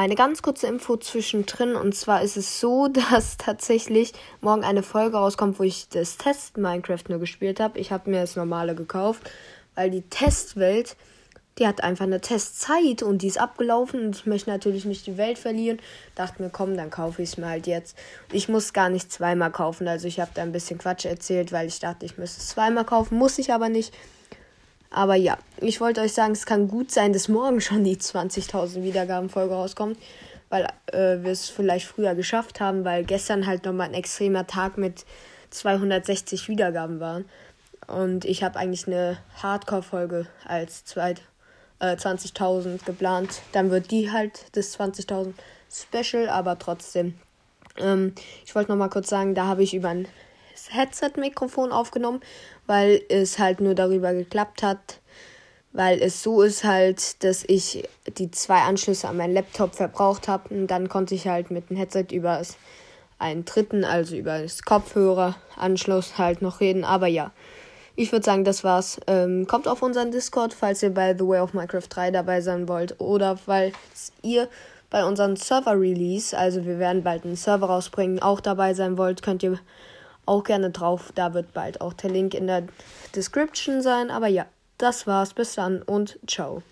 Eine ganz kurze Info zwischendrin und zwar ist es so, dass tatsächlich morgen eine Folge rauskommt, wo ich das Test Minecraft nur gespielt habe. Ich habe mir das normale gekauft, weil die Testwelt, die hat einfach eine Testzeit und die ist abgelaufen und ich möchte natürlich nicht die Welt verlieren. Dachte mir, komm, dann kaufe ich es mir halt jetzt. Ich muss gar nicht zweimal kaufen, also ich habe da ein bisschen Quatsch erzählt, weil ich dachte, ich müsste es zweimal kaufen, muss ich aber nicht. Aber ja, ich wollte euch sagen, es kann gut sein, dass morgen schon die 20.000 Wiedergabenfolge rauskommt, weil äh, wir es vielleicht früher geschafft haben, weil gestern halt nochmal ein extremer Tag mit 260 Wiedergaben war. Und ich habe eigentlich eine Hardcore-Folge als äh, 20.000 geplant. Dann wird die halt das 20.000 Special, aber trotzdem. Ähm, ich wollte nochmal kurz sagen, da habe ich über ein Headset-Mikrofon aufgenommen, weil es halt nur darüber geklappt hat, weil es so ist halt, dass ich die zwei Anschlüsse an meinen Laptop verbraucht habe und dann konnte ich halt mit dem Headset über einen dritten, also über das Kopfhöreranschluss halt noch reden. Aber ja, ich würde sagen, das war's. Ähm, kommt auf unseren Discord, falls ihr bei The Way of Minecraft 3 dabei sein wollt oder falls ihr bei unserem Server-Release, also wir werden bald einen Server rausbringen, auch dabei sein wollt, könnt ihr auch gerne drauf. Da wird bald auch der Link in der Description sein. Aber ja, das war's. Bis dann und ciao.